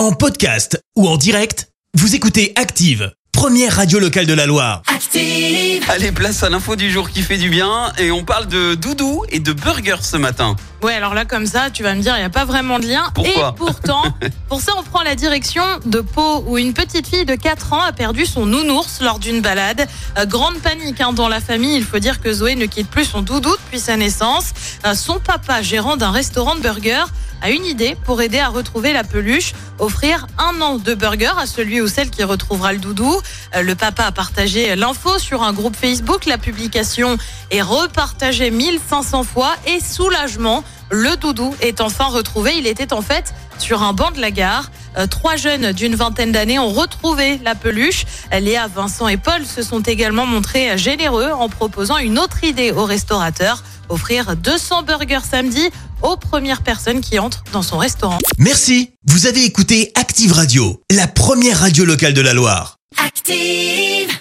En podcast ou en direct, vous écoutez Active, première radio locale de la Loire. Active. Allez, place à l'info du jour qui fait du bien. Et on parle de doudou et de burger ce matin. Ouais, alors là, comme ça, tu vas me dire, il n'y a pas vraiment de lien. Pourquoi Et pourtant, pour ça, on prend la direction de Pau, où une petite fille de 4 ans a perdu son nounours lors d'une balade. Euh, grande panique hein, dans la famille. Il faut dire que Zoé ne quitte plus son doudou depuis sa naissance. Euh, son papa, gérant d'un restaurant de burgers, a une idée pour aider à retrouver la peluche, offrir un an de burger à celui ou celle qui retrouvera le doudou. Euh, Le papa a partagé l'info sur un groupe Facebook. La publication est repartagée 1500 fois et soulagement. Le doudou est enfin retrouvé. Il était en fait sur un banc de la gare. Euh, Trois jeunes d'une vingtaine d'années ont retrouvé la peluche. Léa, Vincent et Paul se sont également montrés généreux en proposant une autre idée au restaurateur offrir 200 burgers samedi aux premières personnes qui entrent dans son restaurant. Merci, vous avez écouté Active Radio, la première radio locale de la Loire. Active.